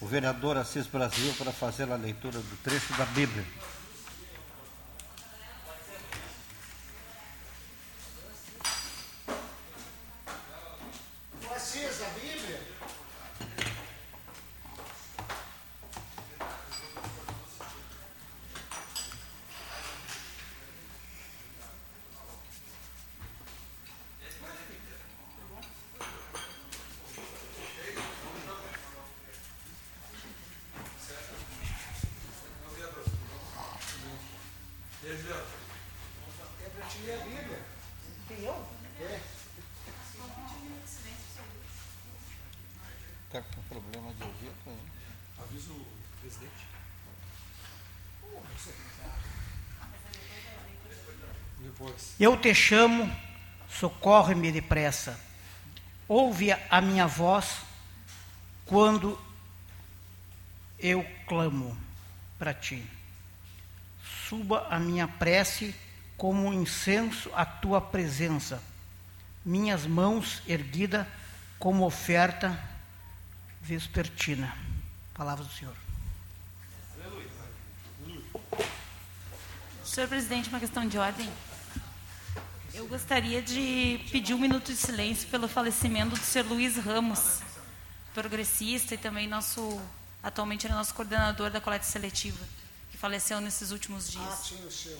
o vereador Assis Brasil para fazer a leitura do trecho da Bíblia. Eu te chamo, socorre-me depressa. Ouve a minha voz quando eu clamo para ti. Suba a minha prece como um incenso à tua presença. Minhas mãos erguidas como oferta vespertina. Palavra do Senhor. Senhor presidente, uma questão de ordem. Eu gostaria de pedir um minuto de silêncio pelo falecimento do Sr. Luiz Ramos, progressista e também nosso atualmente era nosso coordenador da coleta seletiva, que faleceu nesses últimos dias. Ah, sim, o seu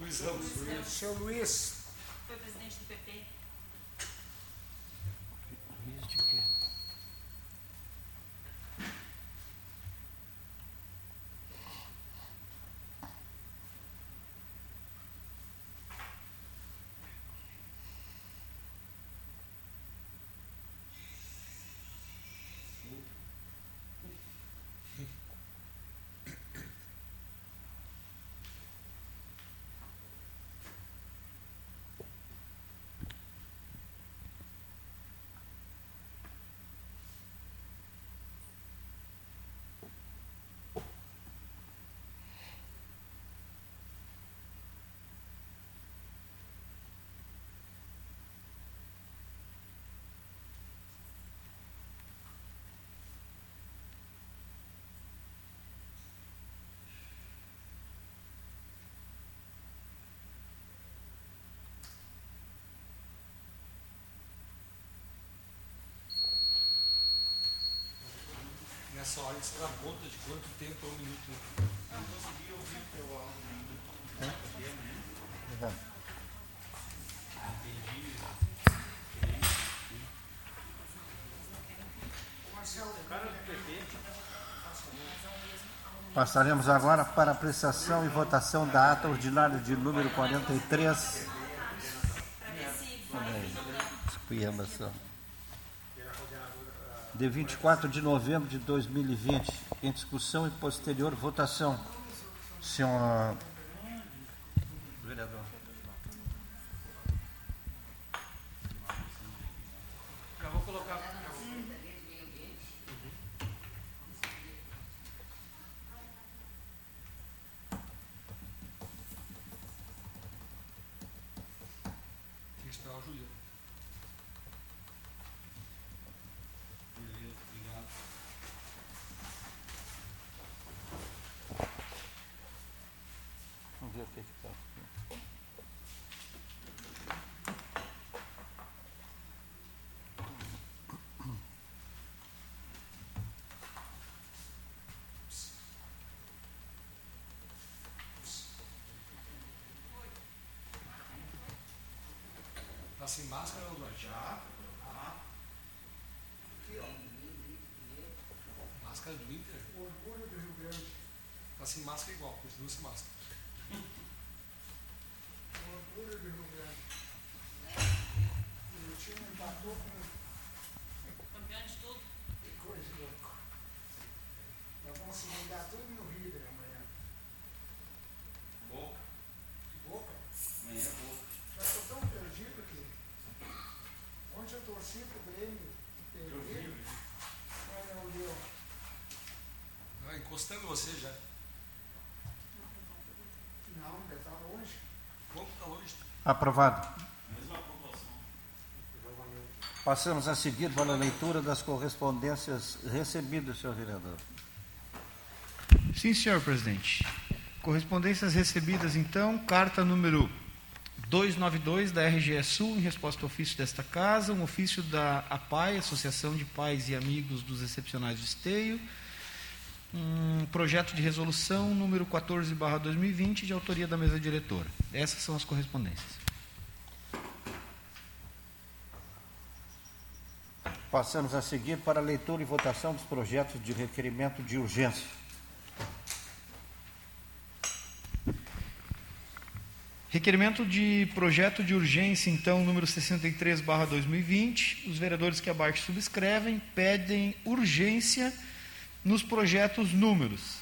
Luiz Ramos. O seu Luiz. Foi presidente do PP. Nessa hora você dá conta de quanto tempo é um minuto. Não consegui ouvir o teu áudio. Passaremos agora para a apreciação e votação da ata ordinária de número 43. Cuiabá só de 24 de novembro de 2020, em discussão e posterior votação. Senhor vereador. Sem máscara, Eduardo? Já. Aqui, ó. Máscara do Inter? Orgulho do Rio Grande. Tá sem máscara igual, continua sem máscara. Orgulho do Rio Grande. E o time empatou com. Campeão de tudo. Que coisa louca. Nós vamos se vingar tudo no River Eu vi, eu vi. Ah, encostando você já. Não, ainda está longe. Como tá longe? Aprovado. Mesma pontuação. Passamos a seguir para a leitura das correspondências recebidas, senhor vereador. Sim, senhor presidente. Correspondências recebidas, então, carta número 292 da RGE Sul, em resposta ao ofício desta casa, um ofício da APAI, Associação de Pais e Amigos dos Excepcionais de Esteio, um projeto de resolução número 14/2020 de autoria da mesa diretora. Essas são as correspondências. Passamos a seguir para a leitura e votação dos projetos de requerimento de urgência. Requerimento de projeto de urgência, então, número 63, barra 2020. Os vereadores que abaixo subscrevem pedem urgência nos projetos números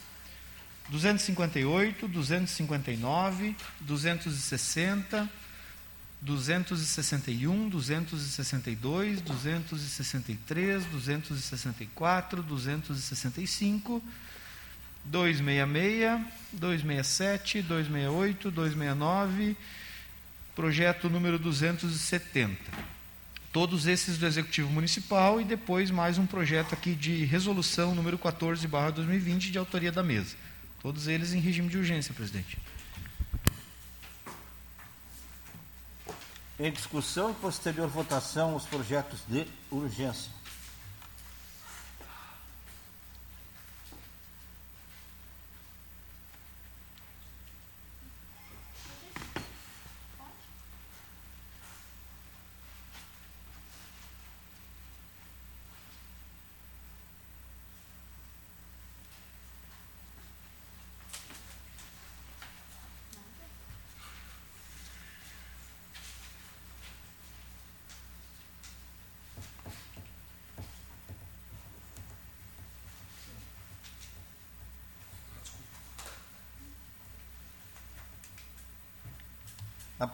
258, 259, 260, 261, 262, 263, 264, 265, 266, 267, 268, 269, projeto número 270. Todos esses do Executivo Municipal e depois mais um projeto aqui de resolução número 14, barra 2020, de autoria da mesa. Todos eles em regime de urgência, presidente. Em discussão e posterior votação, os projetos de urgência.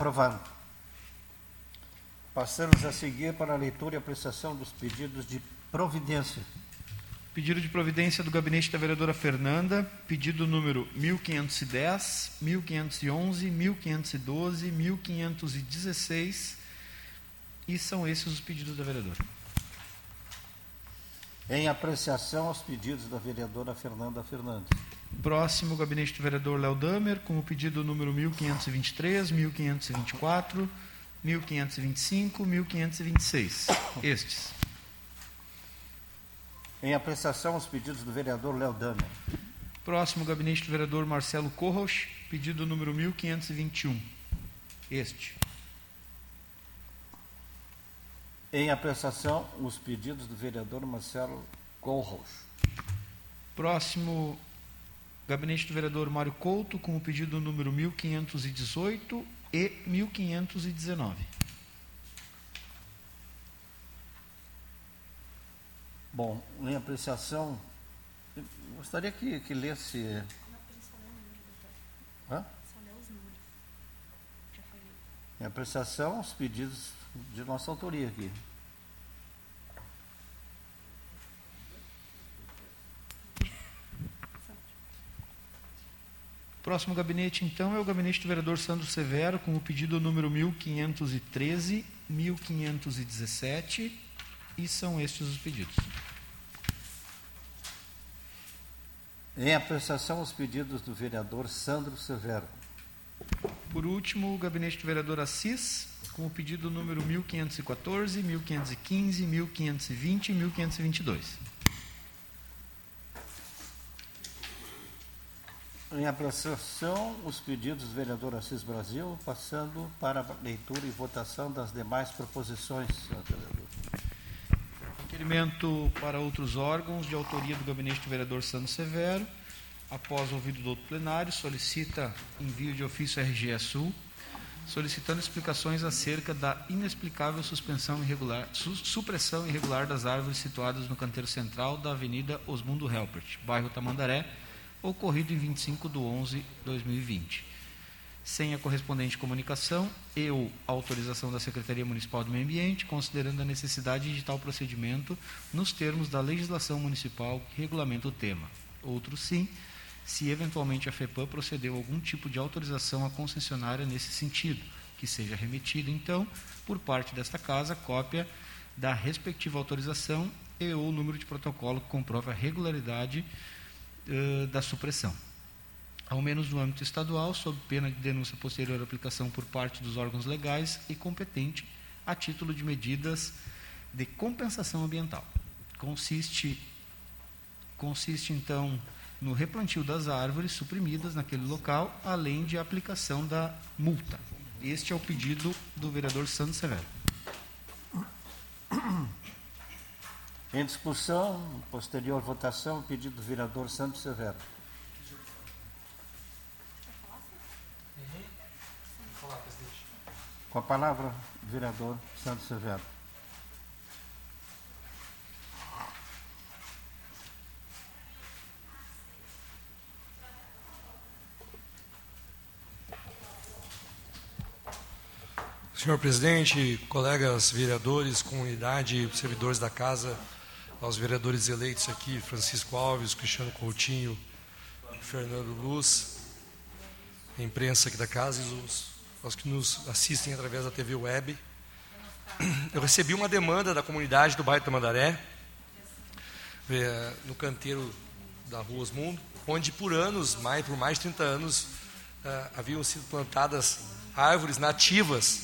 Aprovado. Passamos a seguir para a leitura e apreciação dos pedidos de providência. Pedido de providência do gabinete da vereadora Fernanda, pedido número 1510, 1511, 1512, 1516, e são esses os pedidos da vereadora. Em apreciação aos pedidos da vereadora Fernanda Fernandes. Próximo, gabinete do vereador Léo Damer, com o pedido número 1523, 1524, 1525, 1526. Estes. Em apreciação aos pedidos do vereador Léo Damer. Próximo, gabinete do vereador Marcelo Corros, pedido número 1521. Este. Em apreciação, os pedidos do vereador Marcelo Corros. Próximo, Gabinete do vereador Mário Couto, com o pedido número 1518 e 1519. Bom, em apreciação, gostaria que, que lesse. Hã? Em apreciação, os pedidos de nossa autoria aqui. Próximo gabinete, então, é o gabinete do vereador Sandro Severo, com o pedido número 1513, 1517, e são estes os pedidos. Em apreciação, os pedidos do vereador Sandro Severo. Por último, o gabinete do vereador Assis, com o pedido número 1514, 1515, 1520 e 1522. Em apreciação, os pedidos do vereador Assis Brasil, passando para a leitura e votação das demais proposições, senhor vereador. Requerimento para outros órgãos, de autoria do gabinete do vereador Sandro Severo, após ouvido do outro plenário, solicita envio de ofício RGE Sul, solicitando explicações acerca da inexplicável suspensão irregular, su, supressão irregular das árvores situadas no canteiro central da Avenida Osmundo Helpert, bairro Tamandaré, ocorrido em 25 de 11 de 2020. Sem a correspondente comunicação e ou autorização da Secretaria Municipal do Meio Ambiente, considerando a necessidade de tal procedimento nos termos da legislação municipal que regulamenta o tema. Outro sim, se eventualmente a FEPAM procedeu algum tipo de autorização à concessionária nesse sentido, que seja remetida, então, por parte desta casa, cópia da respectiva autorização e ou número de protocolo que comprove a regularidade uh, da supressão. Ao menos no âmbito estadual, sob pena de denúncia posterior à aplicação por parte dos órgãos legais e competente a título de medidas de compensação ambiental. Consiste, consiste então no replantio das árvores suprimidas naquele local, além de aplicação da multa. Este é o pedido do vereador Sandro Severo. Em discussão, posterior votação, pedido do vereador Santos Severo. Com a palavra, vereador Santos Severo. Senhor presidente, colegas vereadores, comunidade, servidores da casa, aos vereadores eleitos aqui, Francisco Alves, Cristiano Coutinho, Fernando Luz, a imprensa aqui da casa e os, os que nos assistem através da TV Web. Eu recebi uma demanda da comunidade do bairro Tamandaré, no canteiro da Rua Osmundo, onde por anos, mais, por mais de 30 anos, uh, haviam sido plantadas árvores nativas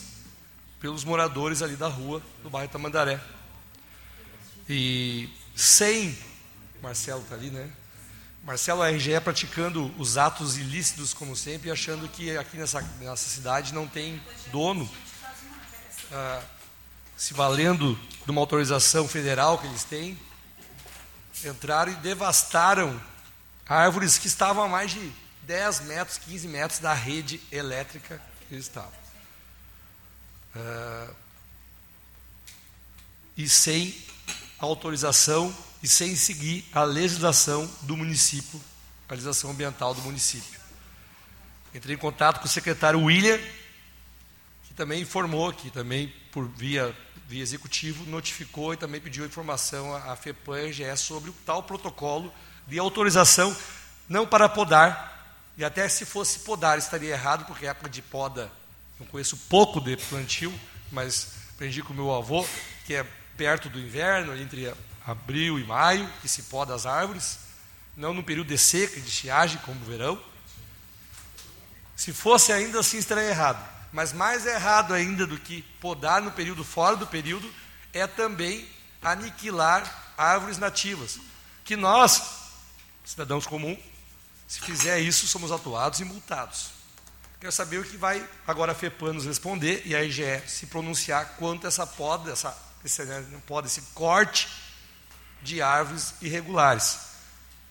pelos moradores ali da rua do bairro Tamandaré. E sem Marcelo está ali, né? Marcelo RGE praticando os atos ilícitos como sempre, achando que aqui nessa, nessa cidade não tem dono, ah, se valendo de uma autorização federal que eles têm, entraram e devastaram árvores que estavam a mais de 10 metros, 15 metros da rede elétrica que eles estavam. Uh, e sem autorização e sem seguir a legislação do município, a legislação ambiental do município. Entrei em contato com o secretário William, que também informou, que também por via, via executivo notificou e também pediu informação à FEPAM e RGE sobre o tal protocolo de autorização, não para podar, e até se fosse podar estaria errado, porque é época de poda não conheço pouco de plantio, mas aprendi com meu avô, que é perto do inverno, entre abril e maio, que se poda as árvores, não no período de seca, de estiagem, como o verão. Se fosse ainda assim, estaria errado. Mas mais errado ainda do que podar no período fora do período, é também aniquilar árvores nativas. Que nós, cidadãos comuns, se fizer isso, somos atuados e multados. Quero saber o que vai agora a FEPAM nos responder e a IGE se pronunciar quanto essa poda, essa, esse, né, poda, esse corte de árvores irregulares.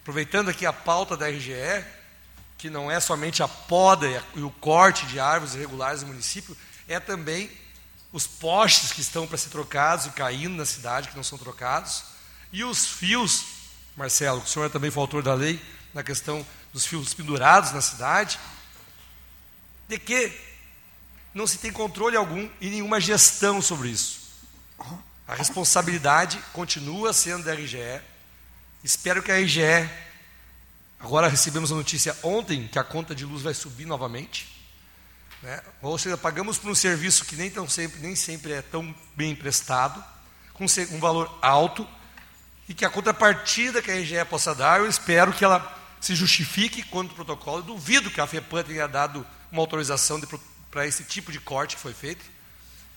Aproveitando aqui a pauta da RGE, que não é somente a poda e o corte de árvores irregulares do município, é também os postes que estão para ser trocados e caindo na cidade, que não são trocados, e os fios, Marcelo, o senhor é também foi autor da lei, na questão dos fios pendurados na cidade, de que não se tem controle algum e nenhuma gestão sobre isso. A responsabilidade continua sendo da RGE. Espero que a RGE. Agora recebemos a notícia ontem que a conta de luz vai subir novamente. Né? Ou seja, pagamos por um serviço que nem, tão sempre, nem sempre é tão bem prestado, com um valor alto, e que a contrapartida que a RGE possa dar, eu espero que ela se justifique quanto ao protocolo. Eu duvido que a FEPAM tenha dado uma autorização para esse tipo de corte que foi feito.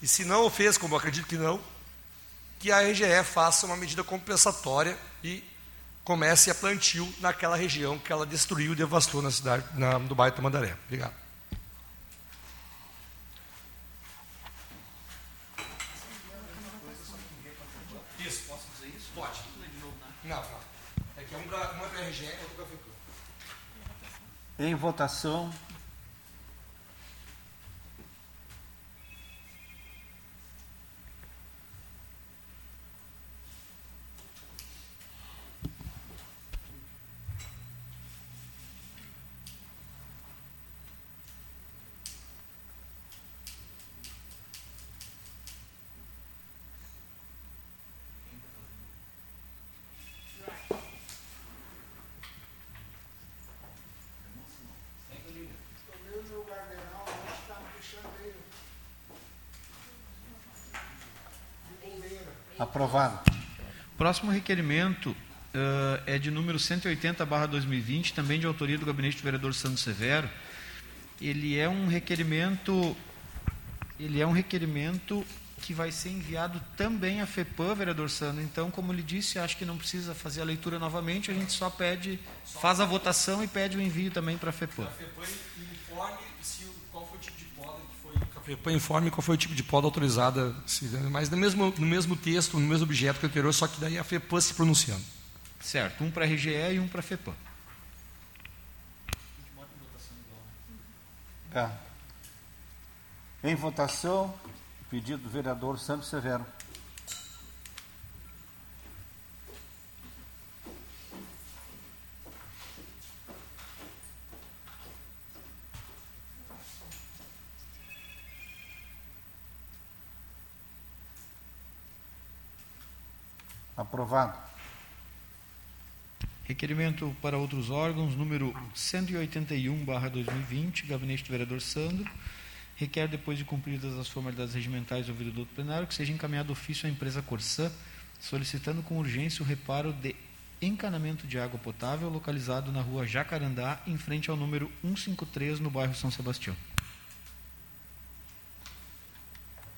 E se não fez, como eu acredito que não, que a RGE faça uma medida compensatória e comece a plantio naquela região que ela destruiu e devastou na cidade, na, no bairro Tamandaré. Obrigado. Isso, posso dizer isso? Pode. Não, não. É que um para a RGE e outro para a Em votação. Aprovado. Próximo requerimento uh, é de número 180 2020, também de autoria do gabinete do vereador Santos Severo. Ele é um requerimento ele é um requerimento que vai ser enviado também à FEPAM, vereador Sandro. Então, como ele disse, acho que não precisa fazer a leitura novamente, a gente só pede, faz a votação e pede o envio também para a FEPAM. A FEPAM informe se, qual foi o tipo de poda FEPAM informe qual foi o tipo de poda autorizada, mas no mesmo, no mesmo texto, no mesmo objeto que o anterior, só que daí a FEPAM se pronunciando. Certo, um para a RGE e um para a FEPAM. É. Em votação, pedido do vereador Santos Severo. Aprovado. Requerimento para outros órgãos, número 181-2020, gabinete do vereador Sandro. Requer, depois de cumpridas as formalidades regimentais ouvido do plenário, que seja encaminhado ofício à empresa Corsã, solicitando com urgência o reparo de encanamento de água potável localizado na rua Jacarandá, em frente ao número 153, no bairro São Sebastião.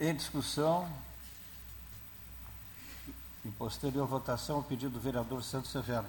Em discussão, em posterior votação, o pedido do vereador Santos Severo.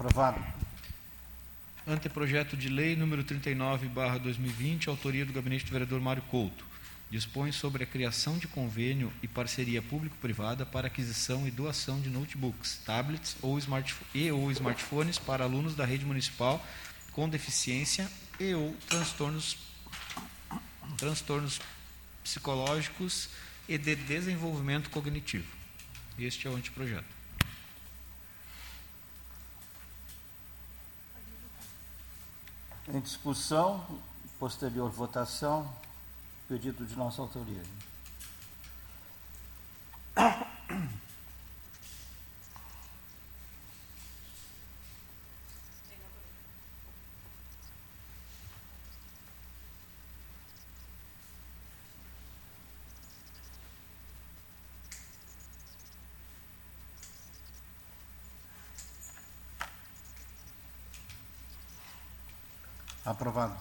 Aprovado. Anteprojeto de lei número 39, barra 2020, autoria do gabinete do vereador Mário Couto. Dispõe sobre a criação de convênio e parceria público-privada para aquisição e doação de notebooks, tablets ou e ou smartphones para alunos da rede municipal com deficiência e ou transtornos, transtornos psicológicos e de desenvolvimento cognitivo. Este é o anteprojeto. Em discussão, posterior votação, pedido de nossa autoria. Aprovado.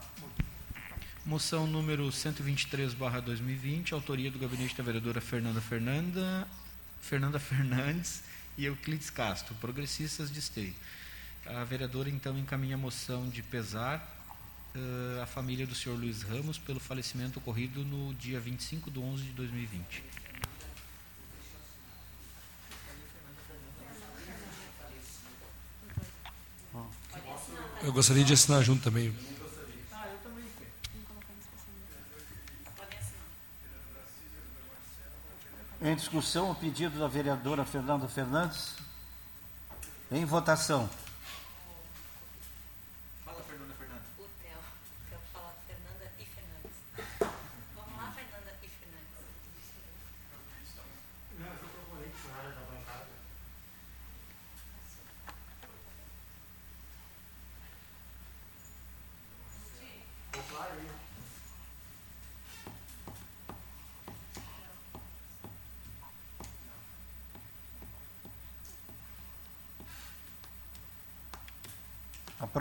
Moção número 123, barra 2020, autoria do gabinete da vereadora Fernanda Fernanda, Fernanda Fernandes e Euclides Castro, progressistas de esteio. A vereadora então encaminha a moção de pesar uh, à família do senhor Luiz Ramos pelo falecimento ocorrido no dia 25 de 11 de 2020. Eu gostaria de assinar junto também. Em discussão, o pedido da vereadora Fernanda Fernandes. Em votação.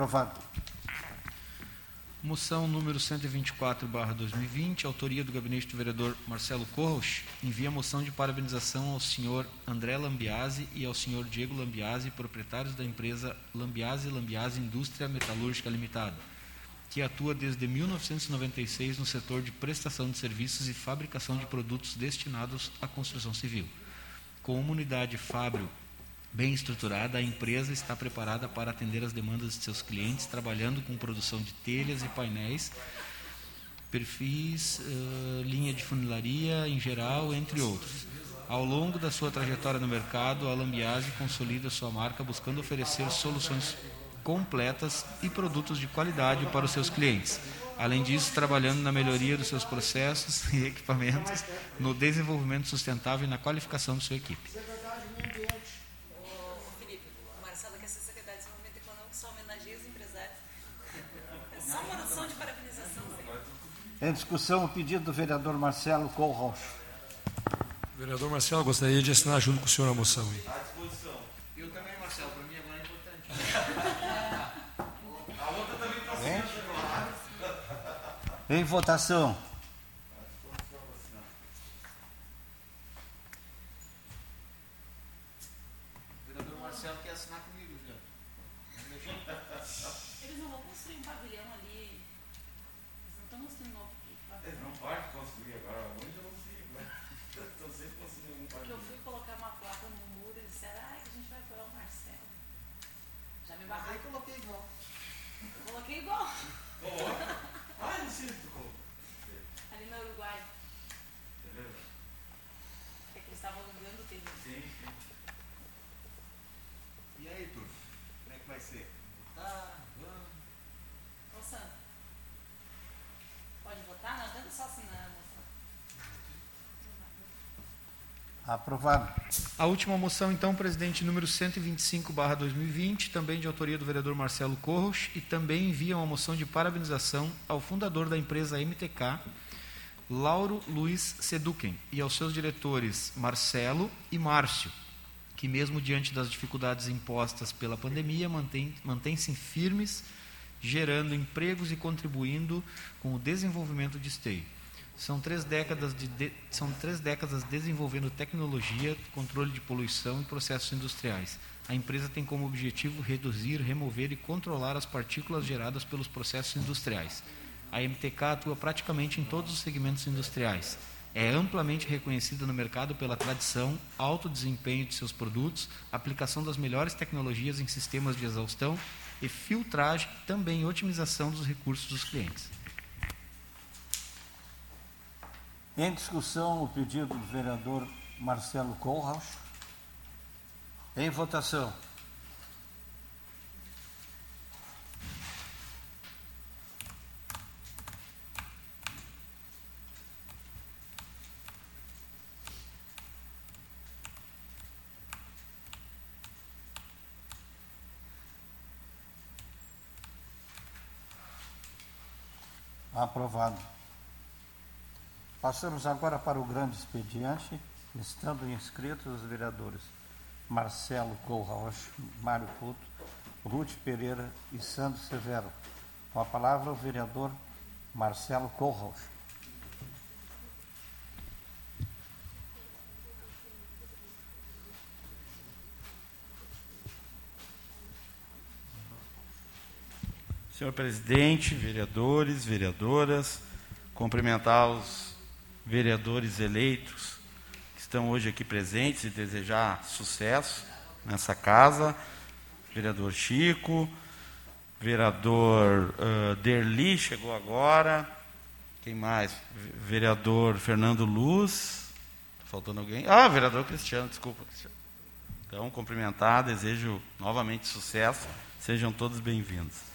Aprovado. Moção número 124, barra 2020, autoria do gabinete do vereador Marcelo Corros, envia moção de parabenização ao senhor André Lambiase e ao senhor Diego Lambiase, proprietários da empresa Lambiase Lambiase Indústria Metalúrgica Limitada, que atua desde 1996 no setor de prestação de serviços e fabricação de produtos destinados à construção civil. Com uma unidade fábrio bem estruturada, a empresa está preparada para atender as demandas de seus clientes, trabalhando com produção de telhas e painéis, perfis, uh, linha de funilaria em geral, entre outros. Ao longo da sua trajetória no mercado, a Lambiase consolida sua marca buscando oferecer soluções completas e produtos de qualidade para os seus clientes. Além disso, trabalhando na melhoria dos seus processos e equipamentos, no desenvolvimento sustentável e na qualificação de sua equipe. Em discussão, o pedido do vereador Marcelo Colroch. Vereador Marcelo, gostaria de assinar junto com o senhor a moção. Aí. À disposição. Eu também, Marcelo, para mim agora é importante. a outra também está sendo. Em votação. Aprovado. A última moção, então, presidente, número 125-2020, também de autoria do vereador Marcelo Corros, e também envia uma moção de parabenização ao fundador da empresa MTK, Lauro Luiz Seduquen, e aos seus diretores Marcelo e Márcio, que, mesmo diante das dificuldades impostas pela pandemia, mantém-se mantém firmes, gerando empregos e contribuindo com o desenvolvimento de Esteio. São três décadas de, de, são três décadas desenvolvendo tecnologia, controle de poluição e processos industriais. A empresa tem como objetivo reduzir, remover e controlar as partículas geradas pelos processos industriais. A MTK atua praticamente em todos os segmentos industriais. É amplamente reconhecida no mercado pela tradição, alto desempenho de seus produtos, aplicação das melhores tecnologias em sistemas de exaustão e filtragem, também otimização dos recursos dos clientes. Em discussão, o pedido do vereador Marcelo Kohlhaus. Em votação. Aprovado. Passamos agora para o grande expediente, estando inscritos os vereadores Marcelo Colrocha, Mário Couto, Ruth Pereira e Sandro Severo. Com a palavra o vereador Marcelo Colrocha. Senhor presidente, vereadores, vereadoras, cumprimentar os vereadores eleitos que estão hoje aqui presentes e desejar sucesso nessa casa. Vereador Chico, vereador uh, Derli chegou agora. Quem mais? Vereador Fernando Luz. Tá faltando alguém? Ah, vereador Cristiano, desculpa, Cristiano. Então, cumprimentar, desejo novamente sucesso. Sejam todos bem-vindos.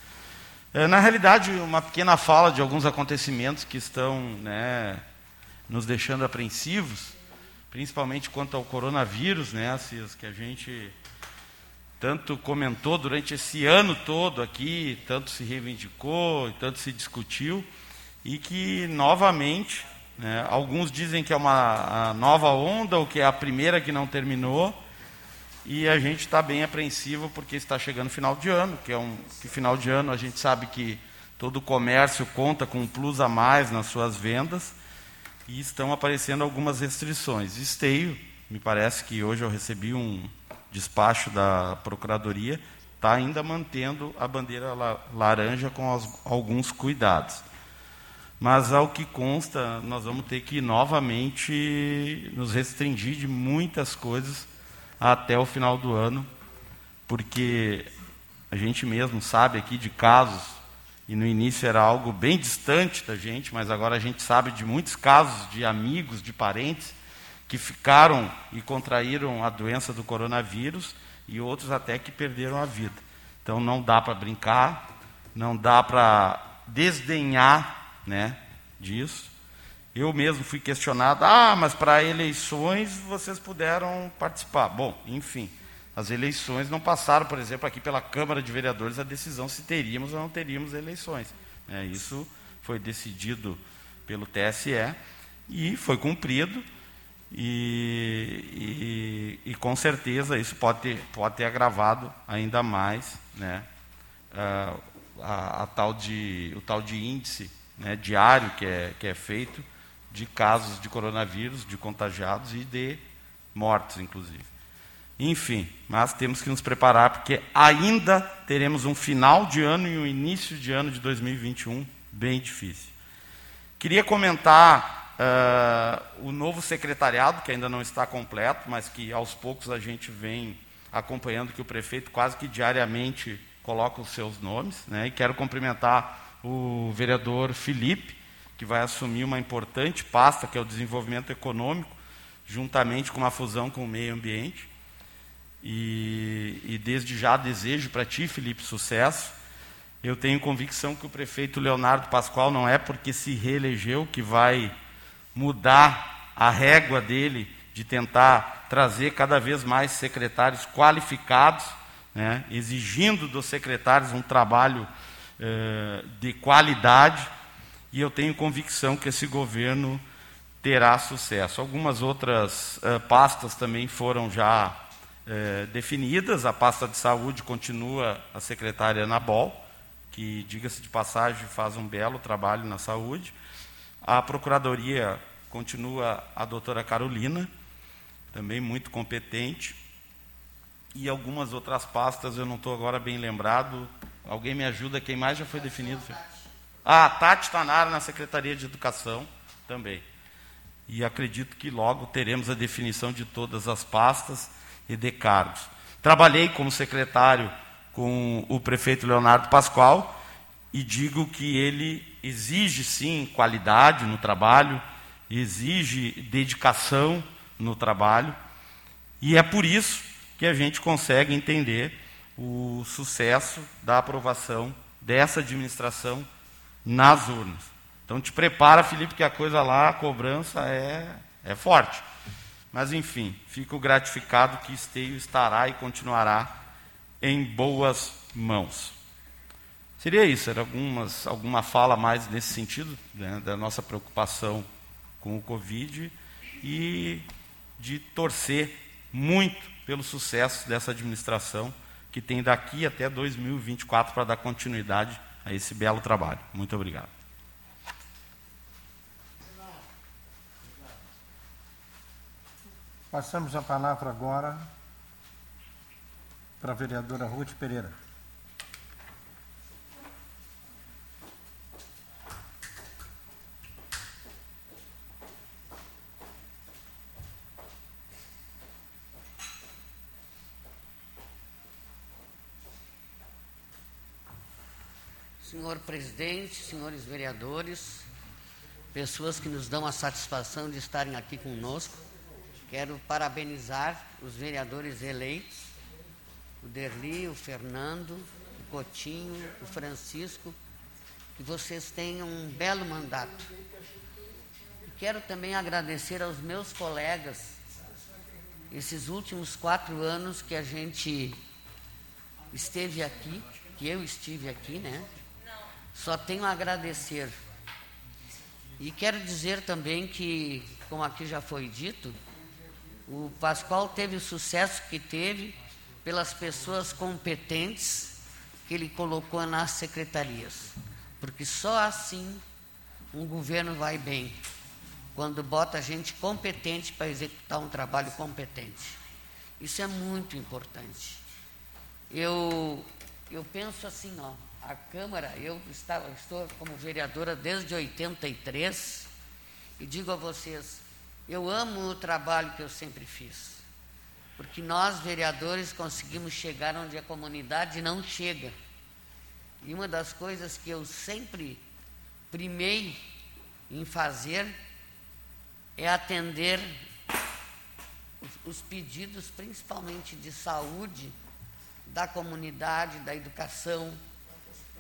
Eh, na realidade, uma pequena fala de alguns acontecimentos que estão né, nos deixando apreensivos, principalmente quanto ao coronavírus, né, Assis, que a gente tanto comentou durante esse ano todo aqui, tanto se reivindicou, tanto se discutiu, e que novamente, né, alguns dizem que é uma nova onda, ou que é a primeira que não terminou, e a gente está bem apreensivo porque está chegando final de ano, que é um que final de ano a gente sabe que todo o comércio conta com um plus a mais nas suas vendas, e estão aparecendo algumas restrições. Esteio, me parece que hoje eu recebi um despacho da Procuradoria, está ainda mantendo a bandeira laranja com as, alguns cuidados. Mas, ao que consta, nós vamos ter que novamente nos restringir de muitas coisas até o final do ano, porque a gente mesmo sabe aqui de casos e no início era algo bem distante da gente, mas agora a gente sabe de muitos casos de amigos, de parentes, que ficaram e contraíram a doença do coronavírus e outros até que perderam a vida. Então não dá para brincar, não dá para desdenhar né, disso. Eu mesmo fui questionado, ah, mas para eleições vocês puderam participar. Bom, enfim, as eleições não passaram, por exemplo, aqui pela Câmara de Vereadores a decisão se teríamos ou não teríamos eleições. É, isso foi decidido pelo TSE e foi cumprido. E, e, e, com certeza isso pode ter, pode ter agravado ainda mais né, a, a, a tal de, o tal de índice né, diário que é, que é feito de casos de coronavírus, de contagiados e de mortes, inclusive. Enfim, mas temos que nos preparar porque ainda teremos um final de ano e um início de ano de 2021 bem difícil. Queria comentar uh, o novo secretariado, que ainda não está completo, mas que aos poucos a gente vem acompanhando que o prefeito quase que diariamente coloca os seus nomes. Né? E quero cumprimentar o vereador Felipe, que vai assumir uma importante pasta, que é o desenvolvimento econômico, juntamente com uma fusão com o meio ambiente. E, e desde já desejo para ti, Felipe, sucesso. Eu tenho convicção que o prefeito Leonardo Pascoal não é porque se reelegeu que vai mudar a régua dele de tentar trazer cada vez mais secretários qualificados, né, exigindo dos secretários um trabalho eh, de qualidade e eu tenho convicção que esse governo terá sucesso. Algumas outras uh, pastas também foram já uh, definidas. A pasta de saúde continua a secretária Anabol, que, diga-se de passagem, faz um belo trabalho na saúde. A procuradoria continua a doutora Carolina, também muito competente. E algumas outras pastas, eu não estou agora bem lembrado. Alguém me ajuda? Quem mais já foi definido? Ah, Tati está na Secretaria de Educação também. E acredito que logo teremos a definição de todas as pastas e de cargos. Trabalhei como secretário com o prefeito Leonardo Pascoal e digo que ele exige sim qualidade no trabalho, exige dedicação no trabalho, e é por isso que a gente consegue entender o sucesso da aprovação dessa administração nas urnas. Então te prepara, Felipe, que a coisa lá, a cobrança é, é forte. Mas enfim, fico gratificado que Esteio estará e continuará em boas mãos. Seria isso, era algumas, alguma fala mais nesse sentido, né, da nossa preocupação com o Covid e de torcer muito pelo sucesso dessa administração, que tem daqui até 2024 para dar continuidade a esse belo trabalho. Muito obrigado. Passamos a palavra agora para a vereadora Ruth Pereira. Senhor presidente, senhores vereadores, pessoas que nos dão a satisfação de estarem aqui conosco. Quero parabenizar os vereadores eleitos, o Derli, o Fernando, o Cotinho, o Francisco, que vocês tenham um belo mandato. Quero também agradecer aos meus colegas esses últimos quatro anos que a gente esteve aqui, que eu estive aqui, né? Só tenho a agradecer. E quero dizer também que, como aqui já foi dito, o Pascoal teve o sucesso que teve pelas pessoas competentes que ele colocou nas secretarias. Porque só assim um governo vai bem. Quando bota gente competente para executar um trabalho competente. Isso é muito importante. Eu, eu penso assim, ó, a Câmara, eu estava, estou como vereadora desde 83 e digo a vocês, eu amo o trabalho que eu sempre fiz. Porque nós, vereadores, conseguimos chegar onde a comunidade não chega. E uma das coisas que eu sempre primei em fazer é atender os, os pedidos, principalmente de saúde, da comunidade, da educação.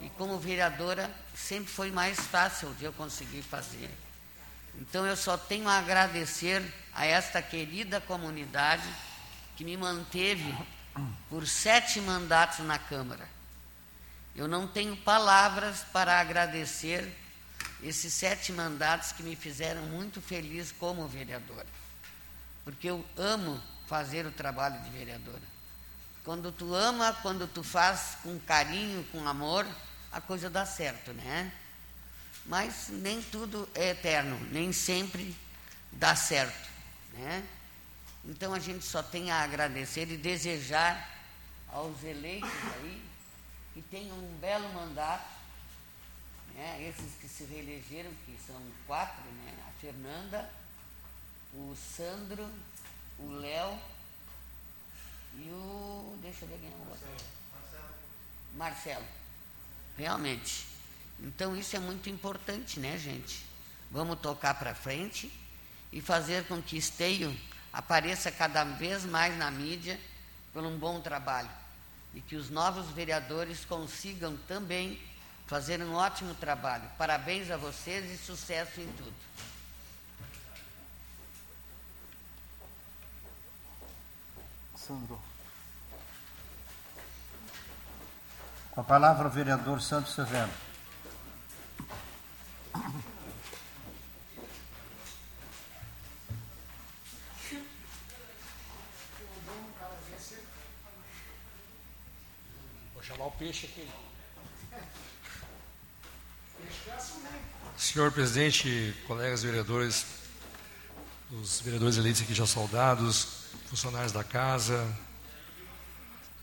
E como vereadora, sempre foi mais fácil de eu conseguir fazer. Então eu só tenho a agradecer a esta querida comunidade que me manteve por sete mandatos na Câmara. Eu não tenho palavras para agradecer esses sete mandatos que me fizeram muito feliz como vereadora. Porque eu amo fazer o trabalho de vereadora. Quando tu ama, quando tu faz com carinho, com amor, a coisa dá certo, né? Mas nem tudo é eterno, nem sempre dá certo, né? Então a gente só tem a agradecer e desejar aos eleitos aí que tenham um belo mandato, né? esses que se reelegeram, que são quatro, né? a Fernanda, o Sandro, o Léo e o. Deixa eu ver quem é o outro. Marcelo. Marcelo. Realmente. Então isso é muito importante, né, gente? Vamos tocar para frente e fazer com que Esteio apareça cada vez mais na mídia por um bom trabalho. E que os novos vereadores consigam também fazer um ótimo trabalho. Parabéns a vocês e sucesso em tudo. Sandro. Com a palavra o vereador Santos Severo. Vou chamar o peixe aqui. Senhor presidente, colegas vereadores, os vereadores eleitos aqui já soldados, funcionários da casa,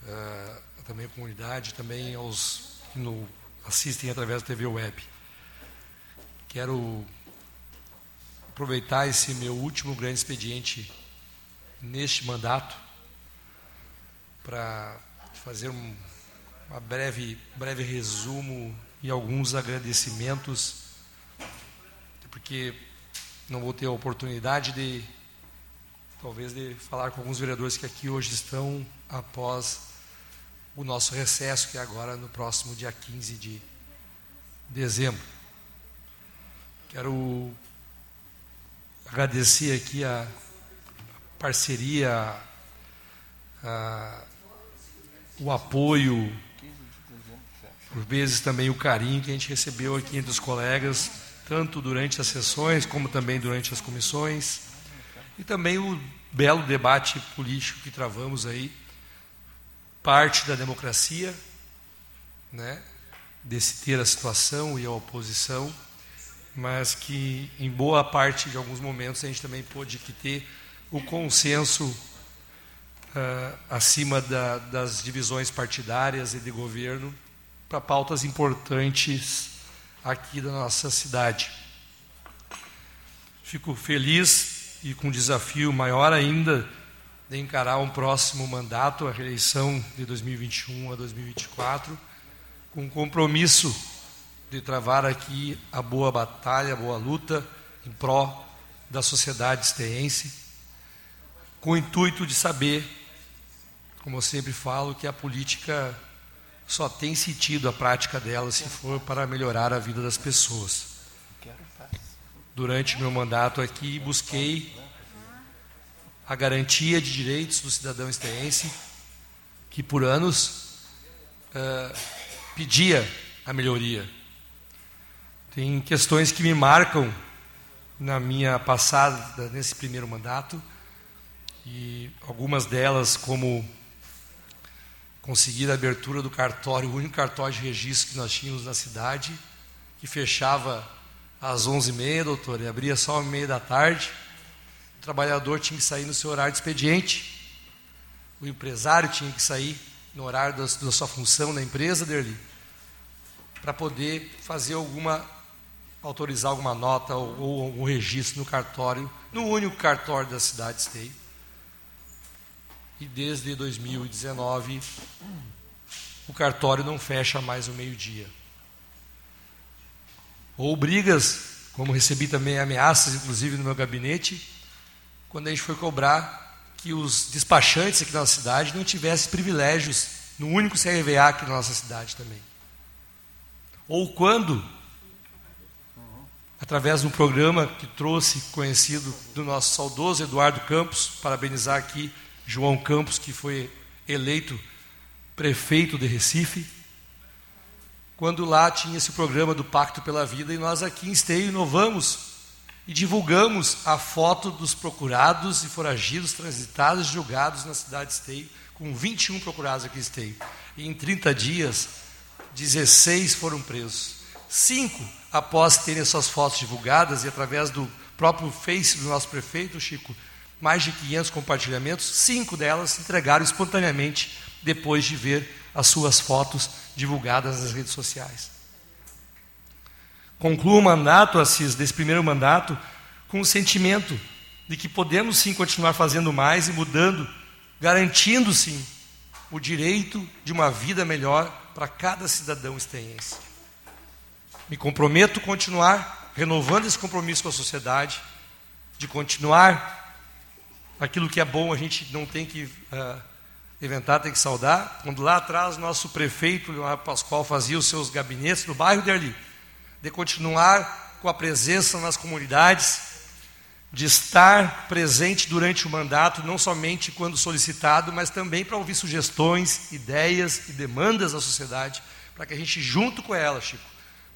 uh, também a comunidade, também aos que no, assistem através da TV Web. Quero aproveitar esse meu último grande expediente neste mandato para fazer um uma breve, breve resumo e alguns agradecimentos, porque não vou ter a oportunidade de talvez de falar com alguns vereadores que aqui hoje estão após o nosso recesso, que é agora no próximo dia 15 de dezembro. Quero agradecer aqui a parceria, a, o apoio, por vezes também o carinho que a gente recebeu aqui entre os colegas, tanto durante as sessões como também durante as comissões e também o belo debate político que travamos aí, parte da democracia, né, desse ter a situação e a oposição, mas que em boa parte de alguns momentos a gente também pôde que ter o consenso uh, acima da, das divisões partidárias e de governo para pautas importantes aqui da nossa cidade. Fico feliz e com um desafio maior ainda de encarar um próximo mandato, a reeleição de 2021 a 2024, com compromisso de travar aqui a boa batalha, a boa luta em pró da sociedade esteense, com o intuito de saber, como eu sempre falo, que a política só tem sentido a prática dela se for para melhorar a vida das pessoas durante meu mandato aqui, busquei a garantia de direitos do cidadão esteense, que por anos uh, pedia a melhoria. Tem questões que me marcam na minha passada, nesse primeiro mandato, e algumas delas, como conseguir a abertura do cartório, o único cartório de registro que nós tínhamos na cidade, que fechava às 11h30, doutor, e abria só às meia da tarde. O trabalhador tinha que sair no seu horário de expediente. O empresário tinha que sair no horário da, da sua função na empresa dele, para poder fazer alguma, autorizar alguma nota ou, ou algum registro no cartório, no único cartório da cidade de Esteio. E desde 2019, o cartório não fecha mais o meio-dia ou brigas, como recebi também ameaças, inclusive no meu gabinete, quando a gente foi cobrar que os despachantes aqui na nossa cidade não tivessem privilégios no único CRVA aqui na nossa cidade também. Ou quando, através de um programa que trouxe, conhecido do nosso saudoso Eduardo Campos, parabenizar aqui João Campos, que foi eleito prefeito de Recife, quando lá tinha esse programa do Pacto pela Vida, e nós aqui em Esteio inovamos e divulgamos a foto dos procurados e foragidos transitados e julgados na cidade de Esteio, com 21 procurados aqui em Esteio. E em 30 dias, 16 foram presos. Cinco, após terem suas fotos divulgadas e através do próprio Face do nosso prefeito, Chico, mais de 500 compartilhamentos, cinco delas se entregaram espontaneamente depois de ver as suas fotos divulgadas nas redes sociais. Concluo o mandato, Assis, desse primeiro mandato, com o sentimento de que podemos sim continuar fazendo mais e mudando, garantindo sim o direito de uma vida melhor para cada cidadão esteense. Me comprometo a continuar renovando esse compromisso com a sociedade, de continuar aquilo que é bom a gente não tem que uh, inventar, tem que saudar. Quando lá atrás nosso prefeito, Leonardo Pascoal, fazia os seus gabinetes no bairro de Arli, de continuar com a presença nas comunidades, de estar presente durante o mandato, não somente quando solicitado, mas também para ouvir sugestões, ideias e demandas da sociedade, para que a gente, junto com ela, Chico,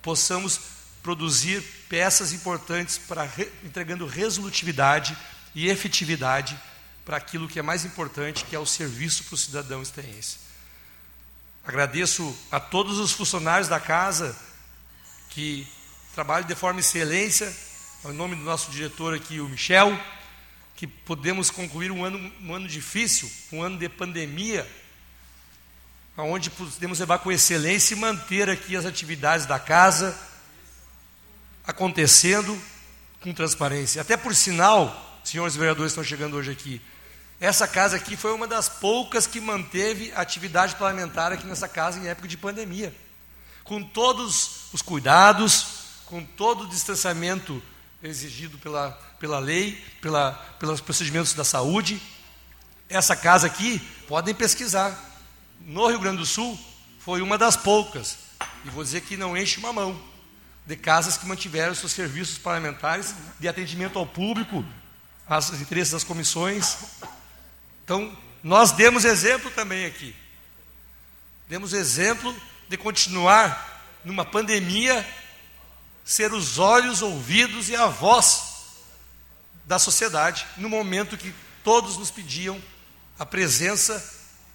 possamos produzir peças importantes para entregando resolutividade e efetividade para aquilo que é mais importante, que é o serviço para o cidadão esteense. Agradeço a todos os funcionários da casa que trabalha de forma excelência, em nome do nosso diretor aqui, o Michel, que podemos concluir um ano, um ano difícil, um ano de pandemia, onde podemos levar com excelência e manter aqui as atividades da casa acontecendo com transparência. Até por sinal, senhores vereadores estão chegando hoje aqui, essa casa aqui foi uma das poucas que manteve atividade parlamentar aqui nessa casa em época de pandemia com todos os cuidados, com todo o distanciamento exigido pela, pela lei, pela, pelos procedimentos da saúde. Essa casa aqui, podem pesquisar. No Rio Grande do Sul, foi uma das poucas, e vou dizer que não enche uma mão, de casas que mantiveram seus serviços parlamentares de atendimento ao público, aos interesses das comissões. Então, nós demos exemplo também aqui. Demos exemplo de continuar numa pandemia, ser os olhos, ouvidos e a voz da sociedade, no momento que todos nos pediam a presença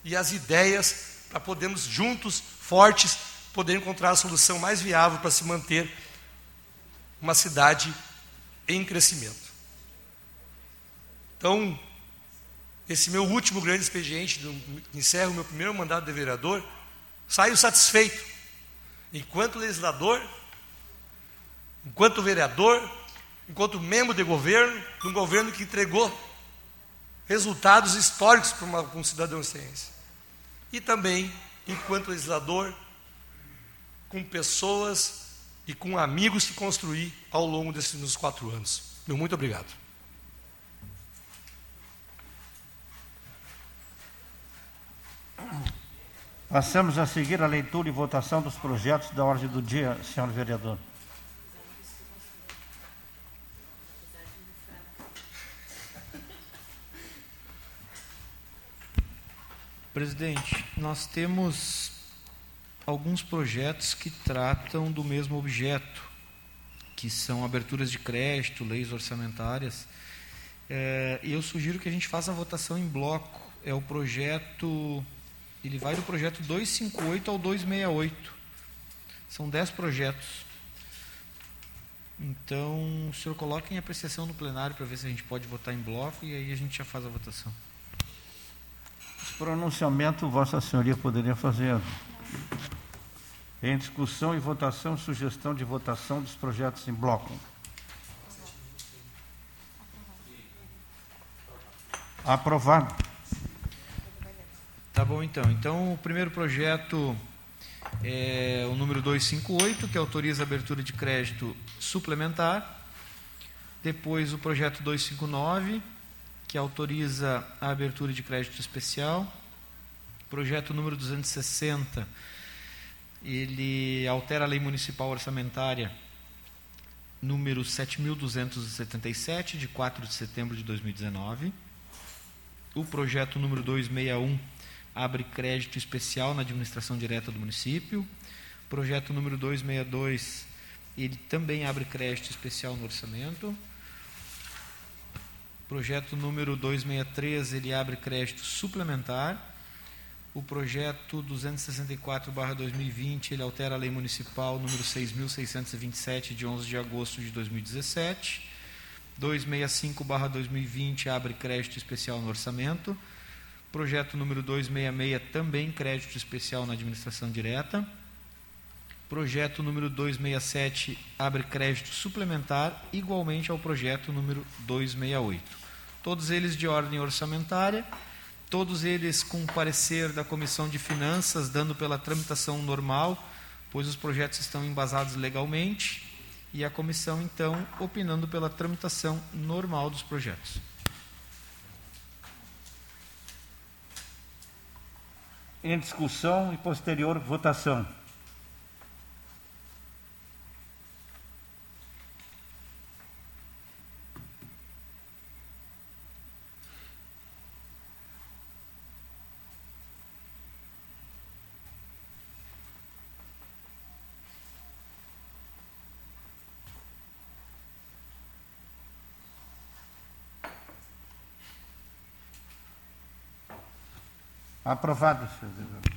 e as ideias para podermos juntos, fortes, poder encontrar a solução mais viável para se manter uma cidade em crescimento. Então, esse meu último grande expediente, encerro o meu primeiro mandato de vereador, Saio satisfeito. Enquanto legislador, enquanto vereador, enquanto membro de governo, de um governo que entregou resultados históricos para, uma, para um cidadão ciência. E também, enquanto legislador, com pessoas e com amigos que construí ao longo desses quatro anos. Muito obrigado. Passamos a seguir a leitura e votação dos projetos da ordem do dia, senhor vereador. Presidente, nós temos alguns projetos que tratam do mesmo objeto, que são aberturas de crédito, leis orçamentárias. É, eu sugiro que a gente faça a votação em bloco. É o projeto ele vai do projeto 258 ao 268. São 10 projetos. Então, o senhor coloca em apreciação no plenário para ver se a gente pode votar em bloco e aí a gente já faz a votação. Esse pronunciamento, Vossa Senhoria poderia fazer. Em discussão e votação, sugestão de votação dos projetos em bloco. Aprovado. Tá bom, então. Então, o primeiro projeto é o número 258, que autoriza a abertura de crédito suplementar. Depois, o projeto 259, que autoriza a abertura de crédito especial. Projeto número 260, ele altera a lei municipal orçamentária número 7277 de 4 de setembro de 2019. O projeto número 261 abre crédito especial na administração direta do município. Projeto número 262, ele também abre crédito especial no orçamento. Projeto número 263, ele abre crédito suplementar. O projeto 264/2020, ele altera a lei municipal número 6627 de 11 de agosto de 2017. 265/2020 abre crédito especial no orçamento. Projeto número 266 também crédito especial na administração direta. Projeto número 267 abre crédito suplementar igualmente ao projeto número 268 todos eles de ordem orçamentária, todos eles com parecer da Comissão de Finanças, dando pela tramitação normal, pois os projetos estão embasados legalmente, e a comissão, então, opinando pela tramitação normal dos projetos. Em discussão e posterior votação. Aprovado, senhor vereador.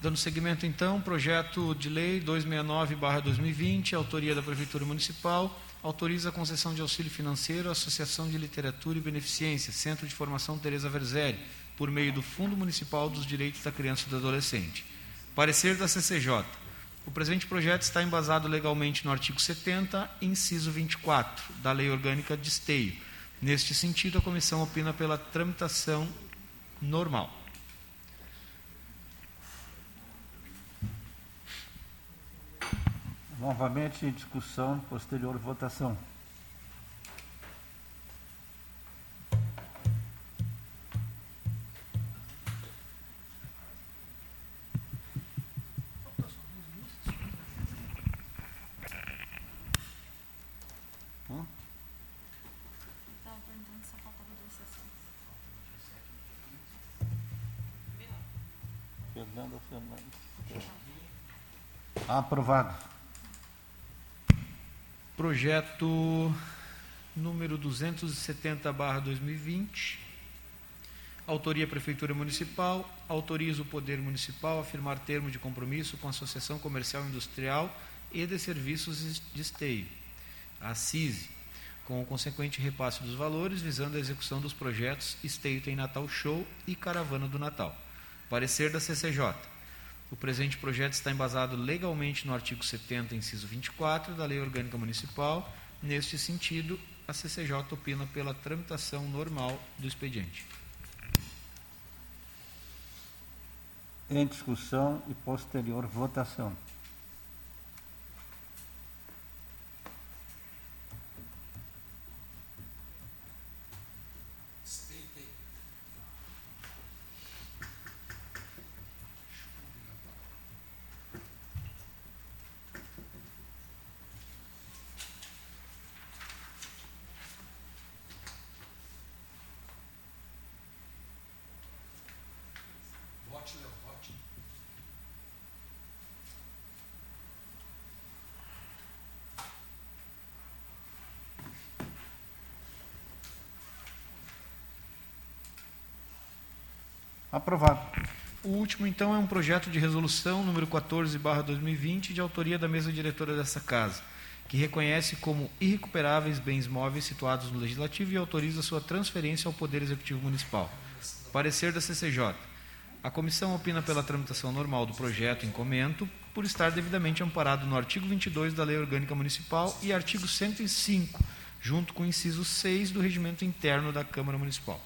Dando seguimento, então, projeto de lei 269-2020, autoria da Prefeitura Municipal, autoriza a concessão de auxílio financeiro à Associação de Literatura e Beneficência, Centro de Formação Teresa Verzeri, por meio do Fundo Municipal dos Direitos da Criança e do Adolescente. Parecer da CCJ. O presente projeto está embasado legalmente no artigo 70, inciso 24, da Lei Orgânica de Esteio. Neste sentido, a comissão opina pela tramitação normal. Novamente em discussão, posterior votação. Aprovado. Projeto número 270/2020. Autoria Prefeitura Municipal. Autoriza o Poder Municipal a firmar termo de compromisso com a Associação Comercial Industrial e de Serviços de Esteio, a CISI, com o consequente repasse dos valores visando a execução dos projetos Esteio tem Natal Show e Caravana do Natal. Parecer da CCJ. O presente projeto está embasado legalmente no artigo 70, inciso 24 da Lei Orgânica Municipal. Neste sentido, a CCJ opina pela tramitação normal do expediente. Em discussão e posterior votação. Aprovado. O último, então, é um projeto de resolução número 14/2020, de autoria da mesa diretora dessa casa, que reconhece como irrecuperáveis bens móveis situados no legislativo e autoriza sua transferência ao Poder Executivo Municipal. Parecer da CCJ. A comissão opina pela tramitação normal do projeto em comento, por estar devidamente amparado no artigo 22 da Lei Orgânica Municipal e artigo 105, junto com o inciso 6 do Regimento Interno da Câmara Municipal.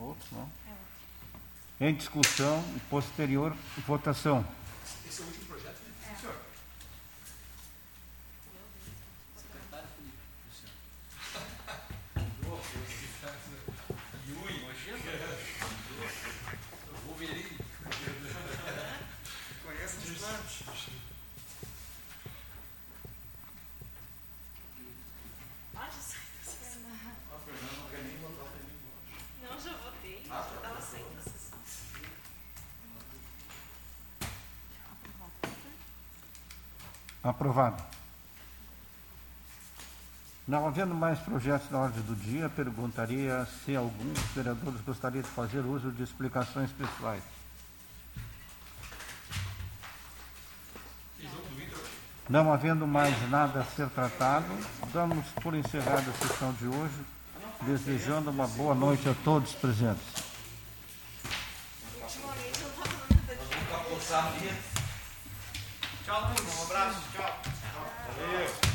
Outros não. Em discussão e posterior votação. Aprovado. Não havendo mais projetos na ordem do dia, perguntaria se algum dos vereadores gostaria de fazer uso de explicações pessoais. Não havendo mais nada a ser tratado, damos por encerrada a sessão de hoje, desejando uma boa noite a todos presentes. Tchau, turma. Um abraço. Tchau. Valeu.